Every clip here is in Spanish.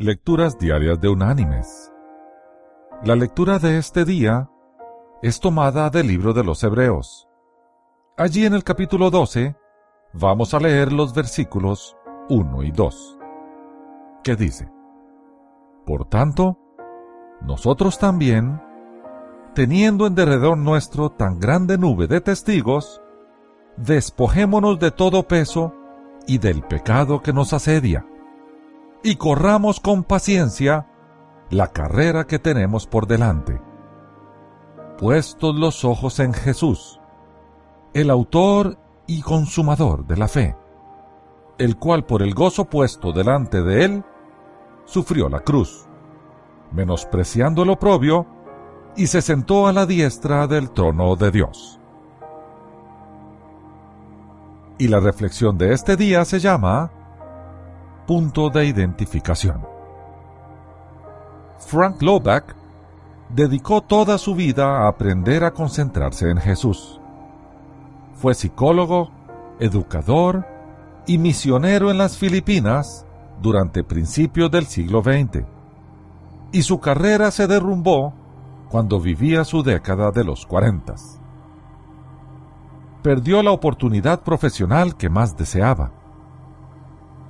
Lecturas Diarias de Unánimes. La lectura de este día es tomada del libro de los Hebreos. Allí en el capítulo 12 vamos a leer los versículos 1 y 2, que dice, Por tanto, nosotros también, teniendo en derredor nuestro tan grande nube de testigos, despojémonos de todo peso y del pecado que nos asedia y corramos con paciencia la carrera que tenemos por delante. Puestos los ojos en Jesús, el autor y consumador de la fe, el cual por el gozo puesto delante de él, sufrió la cruz, menospreciando el oprobio, y se sentó a la diestra del trono de Dios. Y la reflexión de este día se llama punto de identificación. Frank Loback dedicó toda su vida a aprender a concentrarse en Jesús. Fue psicólogo, educador y misionero en las Filipinas durante principios del siglo XX, y su carrera se derrumbó cuando vivía su década de los 40. Perdió la oportunidad profesional que más deseaba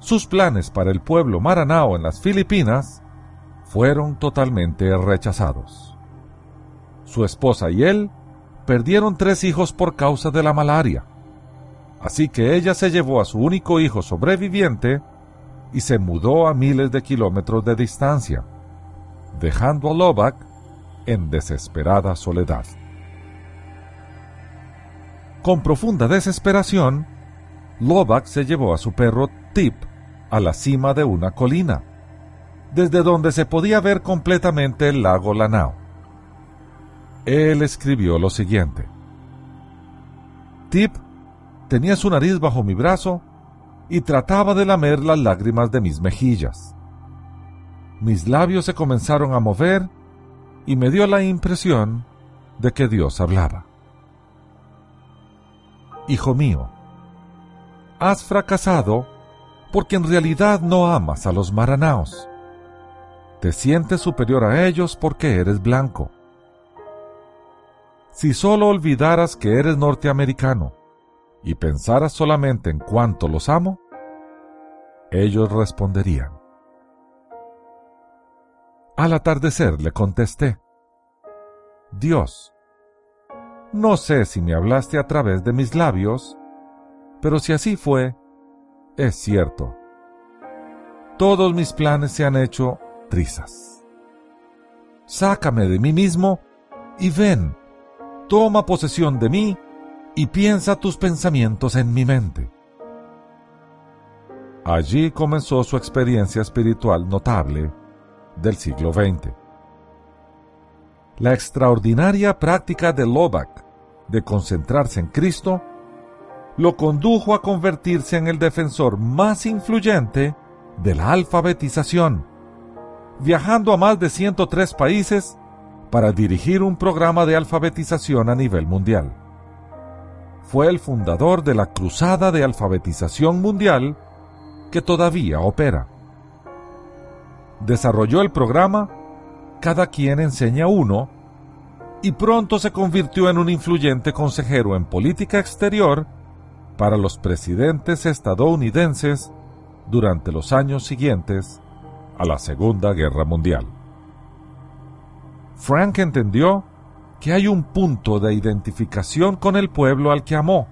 sus planes para el pueblo maranao en las Filipinas fueron totalmente rechazados. Su esposa y él perdieron tres hijos por causa de la malaria, así que ella se llevó a su único hijo sobreviviente y se mudó a miles de kilómetros de distancia, dejando a Loback en desesperada soledad. Con profunda desesperación, Loback se llevó a su perro Tip a la cima de una colina, desde donde se podía ver completamente el lago Lanao. Él escribió lo siguiente. Tip tenía su nariz bajo mi brazo y trataba de lamer las lágrimas de mis mejillas. Mis labios se comenzaron a mover y me dio la impresión de que Dios hablaba. Hijo mío, has fracasado porque en realidad no amas a los maranaos. Te sientes superior a ellos porque eres blanco. Si solo olvidaras que eres norteamericano y pensaras solamente en cuánto los amo, ellos responderían. Al atardecer le contesté, Dios, no sé si me hablaste a través de mis labios, pero si así fue, es cierto. Todos mis planes se han hecho trizas. Sácame de mí mismo y ven, toma posesión de mí y piensa tus pensamientos en mi mente. Allí comenzó su experiencia espiritual notable del siglo XX. La extraordinaria práctica de Loback de concentrarse en Cristo lo condujo a convertirse en el defensor más influyente de la alfabetización, viajando a más de 103 países para dirigir un programa de alfabetización a nivel mundial. Fue el fundador de la Cruzada de Alfabetización Mundial que todavía opera. Desarrolló el programa Cada quien enseña uno y pronto se convirtió en un influyente consejero en política exterior para los presidentes estadounidenses durante los años siguientes a la Segunda Guerra Mundial. Frank entendió que hay un punto de identificación con el pueblo al que amó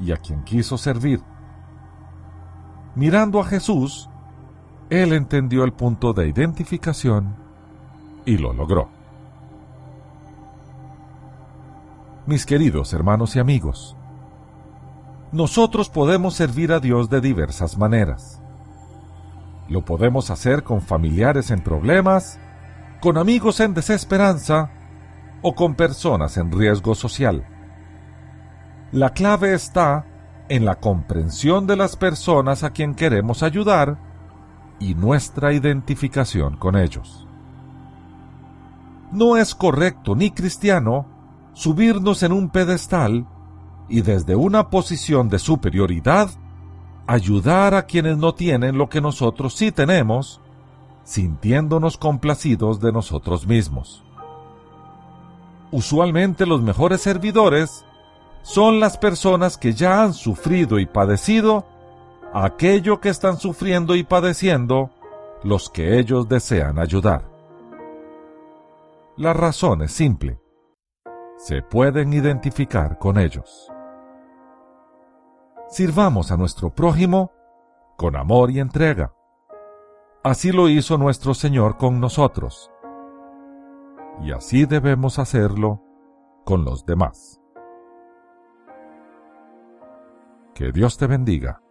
y a quien quiso servir. Mirando a Jesús, él entendió el punto de identificación y lo logró. Mis queridos hermanos y amigos, nosotros podemos servir a Dios de diversas maneras. Lo podemos hacer con familiares en problemas, con amigos en desesperanza o con personas en riesgo social. La clave está en la comprensión de las personas a quien queremos ayudar y nuestra identificación con ellos. No es correcto ni cristiano subirnos en un pedestal y desde una posición de superioridad ayudar a quienes no tienen lo que nosotros sí tenemos sintiéndonos complacidos de nosotros mismos. Usualmente los mejores servidores son las personas que ya han sufrido y padecido aquello que están sufriendo y padeciendo los que ellos desean ayudar. La razón es simple. Se pueden identificar con ellos. Sirvamos a nuestro prójimo con amor y entrega. Así lo hizo nuestro Señor con nosotros. Y así debemos hacerlo con los demás. Que Dios te bendiga.